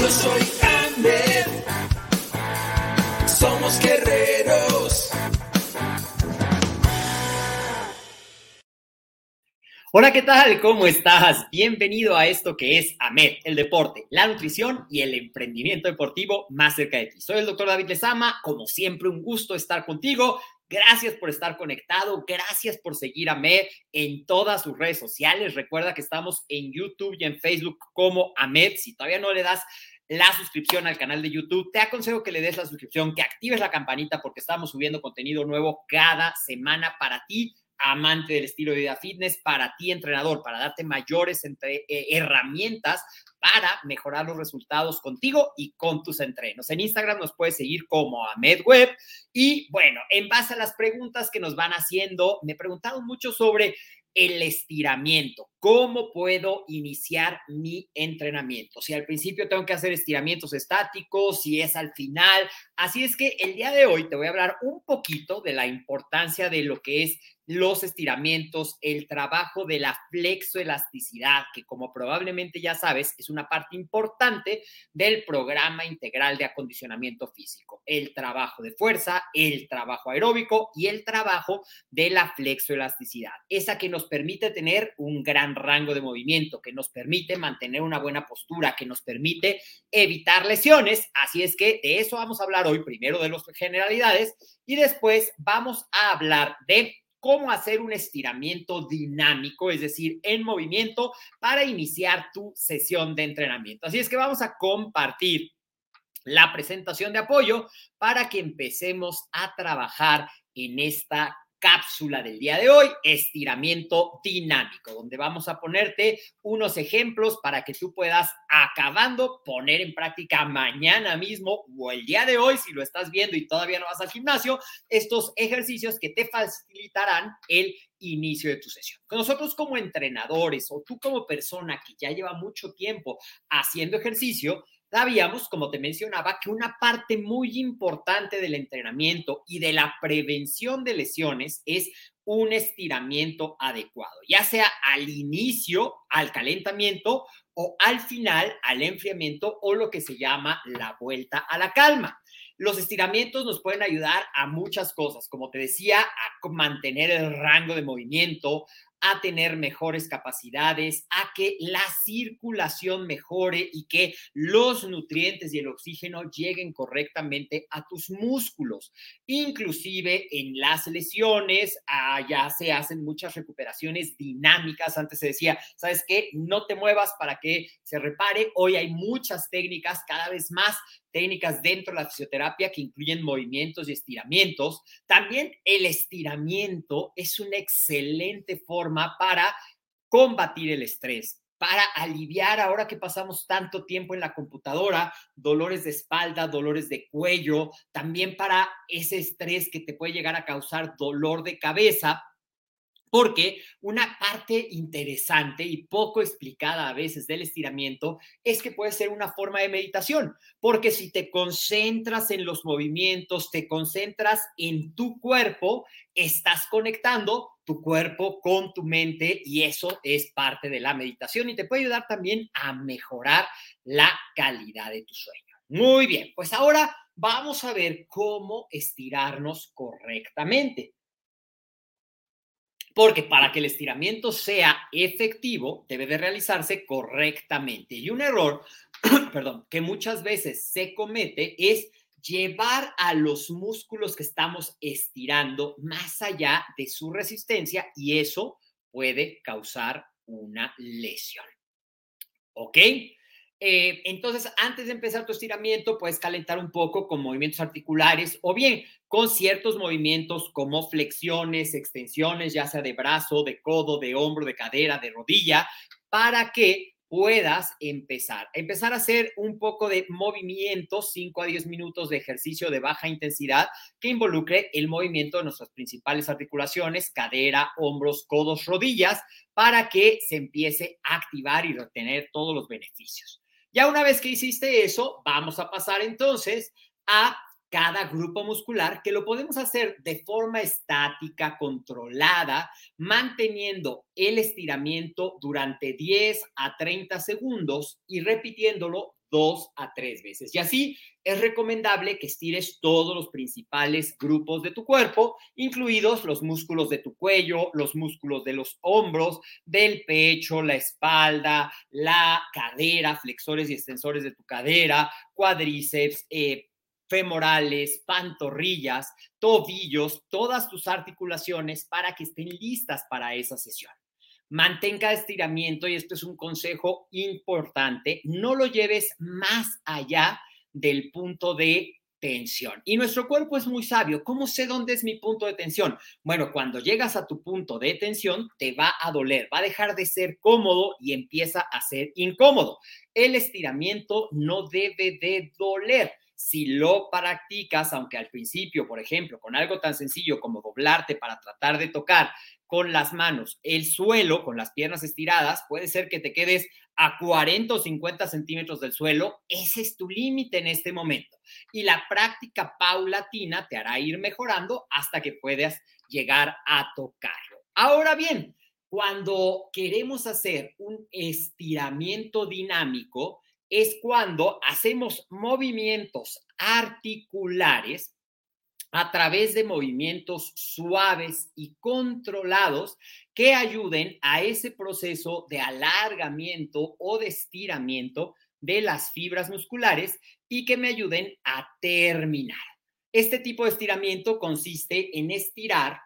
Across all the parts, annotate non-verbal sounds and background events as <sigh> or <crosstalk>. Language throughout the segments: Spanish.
Yo soy Ahmed. Somos guerreros. Hola, ¿qué tal? ¿Cómo estás? Bienvenido a esto que es AMED, el deporte, la nutrición y el emprendimiento deportivo más cerca de ti. Soy el doctor David Lezama, como siempre un gusto estar contigo. Gracias por estar conectado, gracias por seguir a AMED en todas sus redes sociales. Recuerda que estamos en YouTube y en Facebook como AMED. Si todavía no le das la suscripción al canal de YouTube, te aconsejo que le des la suscripción, que actives la campanita porque estamos subiendo contenido nuevo cada semana para ti amante del estilo de vida fitness, para ti entrenador, para darte mayores eh, herramientas para mejorar los resultados contigo y con tus entrenos. En Instagram nos puedes seguir como AmedWeb y bueno, en base a las preguntas que nos van haciendo, me preguntaron mucho sobre el estiramiento. ¿Cómo puedo iniciar mi entrenamiento? Si al principio tengo que hacer estiramientos estáticos, si es al final. Así es que el día de hoy te voy a hablar un poquito de la importancia de lo que es los estiramientos, el trabajo de la flexoelasticidad, que como probablemente ya sabes, es una parte importante del programa integral de acondicionamiento físico. El trabajo de fuerza, el trabajo aeróbico y el trabajo de la flexoelasticidad. Esa que nos permite tener un gran rango de movimiento, que nos permite mantener una buena postura, que nos permite evitar lesiones. Así es que de eso vamos a hablar hoy, primero de las generalidades y después vamos a hablar de cómo hacer un estiramiento dinámico, es decir, en movimiento para iniciar tu sesión de entrenamiento. Así es que vamos a compartir la presentación de apoyo para que empecemos a trabajar en esta cápsula del día de hoy, estiramiento dinámico, donde vamos a ponerte unos ejemplos para que tú puedas, acabando, poner en práctica mañana mismo o el día de hoy, si lo estás viendo y todavía no vas al gimnasio, estos ejercicios que te facilitarán el inicio de tu sesión. Nosotros como entrenadores o tú como persona que ya lleva mucho tiempo haciendo ejercicio, sabíamos, como te mencionaba, que una parte muy importante del entrenamiento y de la prevención de lesiones es un estiramiento adecuado, ya sea al inicio, al calentamiento o al final, al enfriamiento o lo que se llama la vuelta a la calma. Los estiramientos nos pueden ayudar a muchas cosas, como te decía, a mantener el rango de movimiento, a tener mejores capacidades, a que la circulación mejore y que los nutrientes y el oxígeno lleguen correctamente a tus músculos. Inclusive en las lesiones, allá ah, se hacen muchas recuperaciones dinámicas. Antes se decía, ¿sabes qué? No te muevas para que se repare. Hoy hay muchas técnicas, cada vez más técnicas dentro de la fisioterapia que incluyen movimientos y estiramientos. También el estiramiento es una excelente forma para combatir el estrés, para aliviar ahora que pasamos tanto tiempo en la computadora, dolores de espalda, dolores de cuello, también para ese estrés que te puede llegar a causar dolor de cabeza porque una parte interesante y poco explicada a veces del estiramiento es que puede ser una forma de meditación, porque si te concentras en los movimientos, te concentras en tu cuerpo, estás conectando tu cuerpo con tu mente y eso es parte de la meditación y te puede ayudar también a mejorar la calidad de tu sueño. Muy bien, pues ahora vamos a ver cómo estirarnos correctamente. Porque para que el estiramiento sea efectivo, debe de realizarse correctamente. Y un error, <clears throat> perdón, que muchas veces se comete es llevar a los músculos que estamos estirando más allá de su resistencia y eso puede causar una lesión. ¿Ok? Eh, entonces, antes de empezar tu estiramiento, puedes calentar un poco con movimientos articulares o bien con ciertos movimientos como flexiones, extensiones, ya sea de brazo, de codo, de hombro, de cadera, de rodilla, para que puedas empezar. Empezar a hacer un poco de movimiento, 5 a 10 minutos de ejercicio de baja intensidad que involucre el movimiento de nuestras principales articulaciones, cadera, hombros, codos, rodillas, para que se empiece a activar y retener todos los beneficios. Ya una vez que hiciste eso, vamos a pasar entonces a cada grupo muscular, que lo podemos hacer de forma estática, controlada, manteniendo el estiramiento durante 10 a 30 segundos y repitiéndolo dos a tres veces. Y así es recomendable que estires todos los principales grupos de tu cuerpo, incluidos los músculos de tu cuello, los músculos de los hombros, del pecho, la espalda, la cadera, flexores y extensores de tu cadera, cuádriceps, eh, femorales, pantorrillas, tobillos, todas tus articulaciones para que estén listas para esa sesión. Mantenga estiramiento y esto es un consejo importante, no lo lleves más allá del punto de tensión. Y nuestro cuerpo es muy sabio. ¿Cómo sé dónde es mi punto de tensión? Bueno, cuando llegas a tu punto de tensión, te va a doler, va a dejar de ser cómodo y empieza a ser incómodo. El estiramiento no debe de doler si lo practicas, aunque al principio, por ejemplo, con algo tan sencillo como doblarte para tratar de tocar con las manos el suelo, con las piernas estiradas, puede ser que te quedes a 40 o 50 centímetros del suelo. Ese es tu límite en este momento. Y la práctica paulatina te hará ir mejorando hasta que puedas llegar a tocarlo. Ahora bien, cuando queremos hacer un estiramiento dinámico, es cuando hacemos movimientos articulares a través de movimientos suaves y controlados que ayuden a ese proceso de alargamiento o de estiramiento de las fibras musculares y que me ayuden a terminar. Este tipo de estiramiento consiste en estirar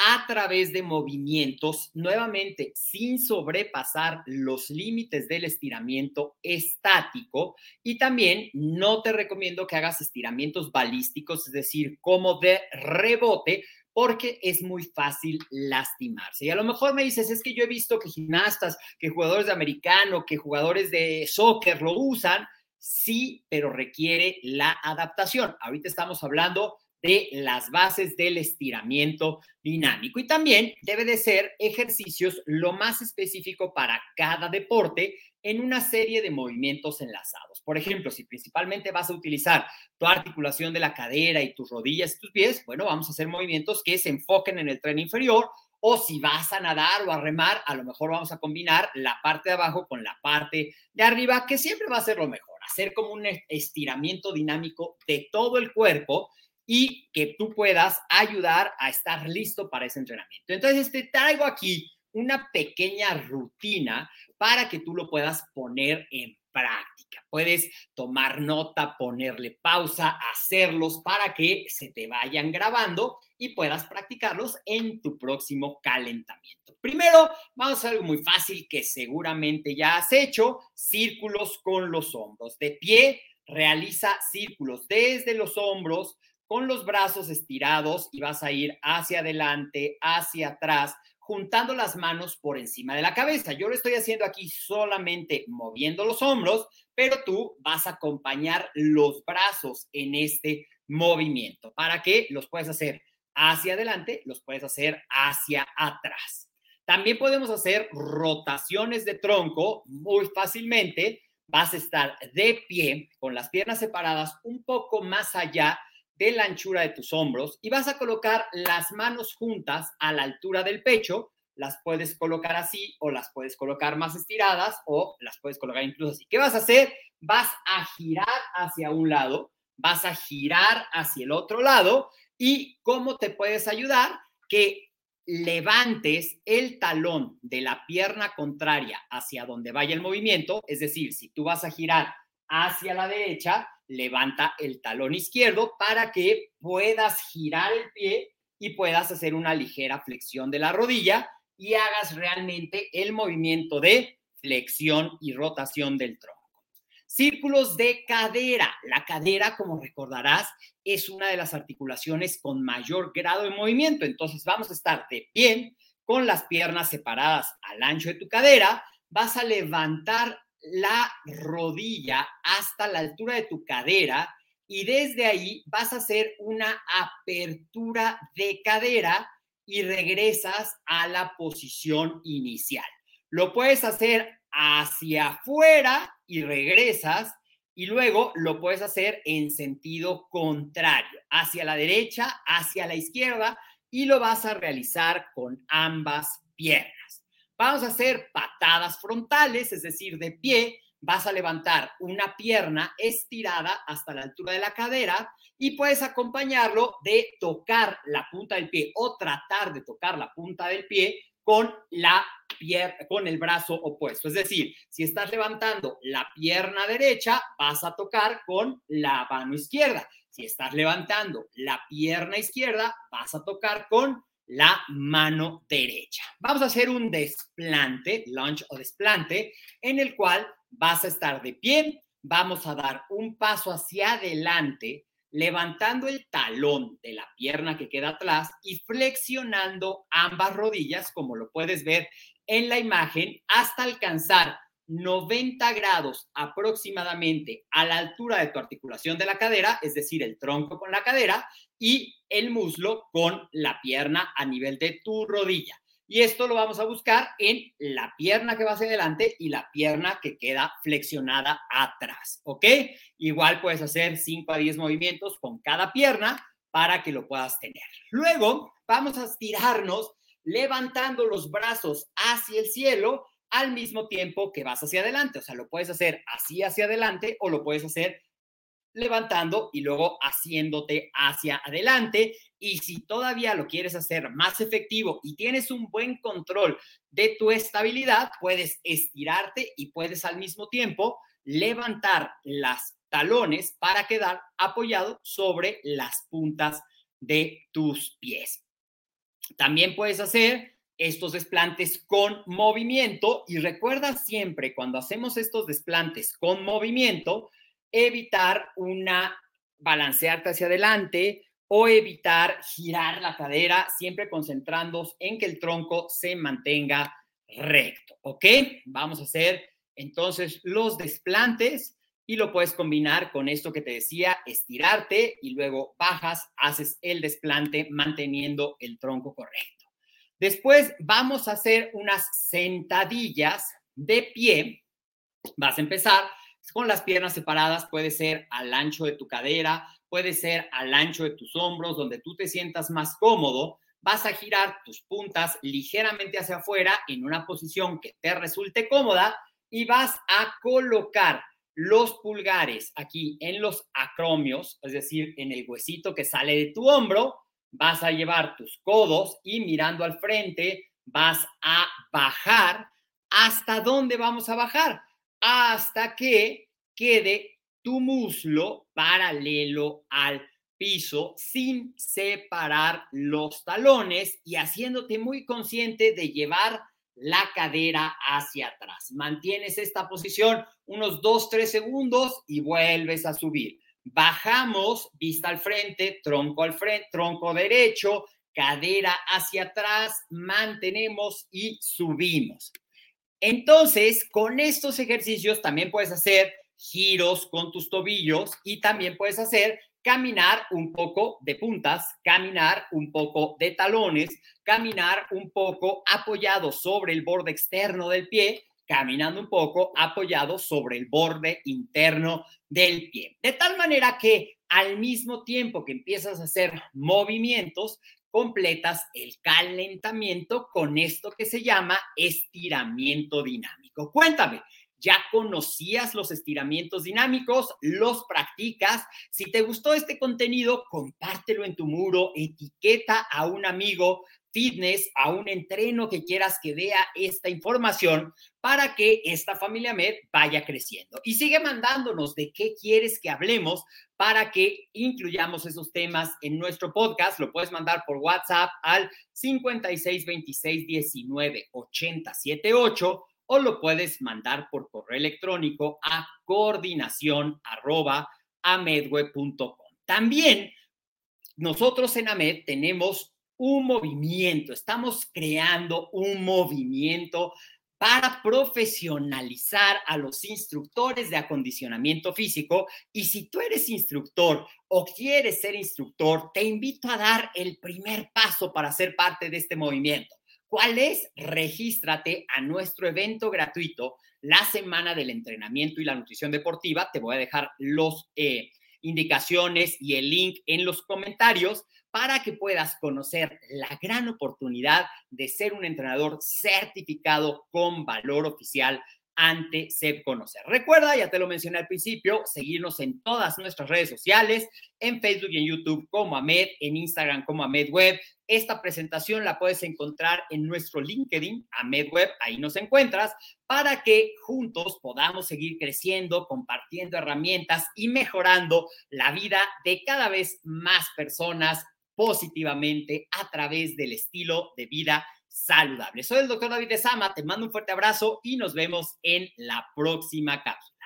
a través de movimientos, nuevamente sin sobrepasar los límites del estiramiento estático. Y también no te recomiendo que hagas estiramientos balísticos, es decir, como de rebote, porque es muy fácil lastimarse. Y a lo mejor me dices, es que yo he visto que gimnastas, que jugadores de americano, que jugadores de soccer lo usan. Sí, pero requiere la adaptación. Ahorita estamos hablando de las bases del estiramiento dinámico. Y también debe de ser ejercicios lo más específico para cada deporte en una serie de movimientos enlazados. Por ejemplo, si principalmente vas a utilizar tu articulación de la cadera y tus rodillas y tus pies, bueno, vamos a hacer movimientos que se enfoquen en el tren inferior o si vas a nadar o a remar, a lo mejor vamos a combinar la parte de abajo con la parte de arriba, que siempre va a ser lo mejor, hacer como un estiramiento dinámico de todo el cuerpo y que tú puedas ayudar a estar listo para ese entrenamiento. Entonces, te traigo aquí una pequeña rutina para que tú lo puedas poner en práctica. Puedes tomar nota, ponerle pausa, hacerlos para que se te vayan grabando y puedas practicarlos en tu próximo calentamiento. Primero, vamos a algo muy fácil que seguramente ya has hecho, círculos con los hombros. De pie, realiza círculos desde los hombros con los brazos estirados y vas a ir hacia adelante, hacia atrás, juntando las manos por encima de la cabeza. Yo lo estoy haciendo aquí solamente moviendo los hombros, pero tú vas a acompañar los brazos en este movimiento para que los puedes hacer hacia adelante, los puedes hacer hacia atrás. También podemos hacer rotaciones de tronco muy fácilmente. Vas a estar de pie con las piernas separadas un poco más allá de la anchura de tus hombros y vas a colocar las manos juntas a la altura del pecho. Las puedes colocar así o las puedes colocar más estiradas o las puedes colocar incluso así. ¿Qué vas a hacer? Vas a girar hacia un lado, vas a girar hacia el otro lado y cómo te puedes ayudar que levantes el talón de la pierna contraria hacia donde vaya el movimiento, es decir, si tú vas a girar hacia la derecha, levanta el talón izquierdo para que puedas girar el pie y puedas hacer una ligera flexión de la rodilla y hagas realmente el movimiento de flexión y rotación del tronco. Círculos de cadera. La cadera, como recordarás, es una de las articulaciones con mayor grado de movimiento. Entonces vamos a estar de pie con las piernas separadas al ancho de tu cadera. Vas a levantar la rodilla hasta la altura de tu cadera y desde ahí vas a hacer una apertura de cadera y regresas a la posición inicial. Lo puedes hacer hacia afuera y regresas y luego lo puedes hacer en sentido contrario, hacia la derecha, hacia la izquierda y lo vas a realizar con ambas piernas. Vamos a hacer patadas frontales, es decir, de pie. Vas a levantar una pierna estirada hasta la altura de la cadera y puedes acompañarlo de tocar la punta del pie o tratar de tocar la punta del pie con la con el brazo opuesto. Es decir, si estás levantando la pierna derecha, vas a tocar con la mano izquierda. Si estás levantando la pierna izquierda, vas a tocar con la mano derecha. Vamos a hacer un desplante, lunge o desplante, en el cual vas a estar de pie, vamos a dar un paso hacia adelante, levantando el talón de la pierna que queda atrás y flexionando ambas rodillas, como lo puedes ver en la imagen, hasta alcanzar 90 grados aproximadamente a la altura de tu articulación de la cadera, es decir, el tronco con la cadera y el muslo con la pierna a nivel de tu rodilla. Y esto lo vamos a buscar en la pierna que va hacia adelante y la pierna que queda flexionada atrás, ¿ok? Igual puedes hacer 5 a 10 movimientos con cada pierna para que lo puedas tener. Luego vamos a estirarnos levantando los brazos hacia el cielo al mismo tiempo que vas hacia adelante. O sea, lo puedes hacer así hacia adelante o lo puedes hacer levantando y luego haciéndote hacia adelante. Y si todavía lo quieres hacer más efectivo y tienes un buen control de tu estabilidad, puedes estirarte y puedes al mismo tiempo levantar las talones para quedar apoyado sobre las puntas de tus pies. También puedes hacer estos desplantes con movimiento y recuerda siempre cuando hacemos estos desplantes con movimiento, evitar una balancearte hacia adelante o evitar girar la cadera, siempre concentrándonos en que el tronco se mantenga recto, ¿ok? Vamos a hacer entonces los desplantes y lo puedes combinar con esto que te decía, estirarte y luego bajas, haces el desplante manteniendo el tronco correcto. Después vamos a hacer unas sentadillas de pie. Vas a empezar con las piernas separadas, puede ser al ancho de tu cadera, puede ser al ancho de tus hombros, donde tú te sientas más cómodo. Vas a girar tus puntas ligeramente hacia afuera en una posición que te resulte cómoda y vas a colocar los pulgares aquí en los acromios, es decir, en el huesito que sale de tu hombro, vas a llevar tus codos y mirando al frente vas a bajar. ¿Hasta dónde vamos a bajar? Hasta que quede tu muslo paralelo al piso sin separar los talones y haciéndote muy consciente de llevar la cadera hacia atrás. Mantienes esta posición unos 2, 3 segundos y vuelves a subir. Bajamos, vista al frente, tronco al frente, tronco derecho, cadera hacia atrás, mantenemos y subimos. Entonces, con estos ejercicios también puedes hacer giros con tus tobillos y también puedes hacer caminar un poco de puntas, caminar un poco de talones, caminar un poco apoyado sobre el borde externo del pie, caminando un poco apoyado sobre el borde interno del pie. De tal manera que al mismo tiempo que empiezas a hacer movimientos, completas el calentamiento con esto que se llama estiramiento dinámico. Cuéntame, ¿Ya conocías los estiramientos dinámicos? ¿Los practicas? Si te gustó este contenido, compártelo en tu muro, etiqueta a un amigo fitness, a un entreno que quieras que vea esta información para que esta familia MED vaya creciendo. Y sigue mandándonos de qué quieres que hablemos para que incluyamos esos temas en nuestro podcast. Lo puedes mandar por WhatsApp al 5626198078 o lo puedes mandar por correo electrónico a coordinación También nosotros en AMED tenemos un movimiento, estamos creando un movimiento para profesionalizar a los instructores de acondicionamiento físico. Y si tú eres instructor o quieres ser instructor, te invito a dar el primer paso para ser parte de este movimiento. ¿Cuál es? Regístrate a nuestro evento gratuito, la Semana del Entrenamiento y la Nutrición Deportiva. Te voy a dejar las eh, indicaciones y el link en los comentarios para que puedas conocer la gran oportunidad de ser un entrenador certificado con valor oficial ante SEP Conocer. Recuerda, ya te lo mencioné al principio, seguirnos en todas nuestras redes sociales, en Facebook y en YouTube como Ahmed, en Instagram como Ahmed Web. Esta presentación la puedes encontrar en nuestro LinkedIn, Ahmed Web, ahí nos encuentras, para que juntos podamos seguir creciendo, compartiendo herramientas y mejorando la vida de cada vez más personas positivamente a través del estilo de vida saludable. Soy el doctor David de Sama, te mando un fuerte abrazo y nos vemos en la próxima cápsula.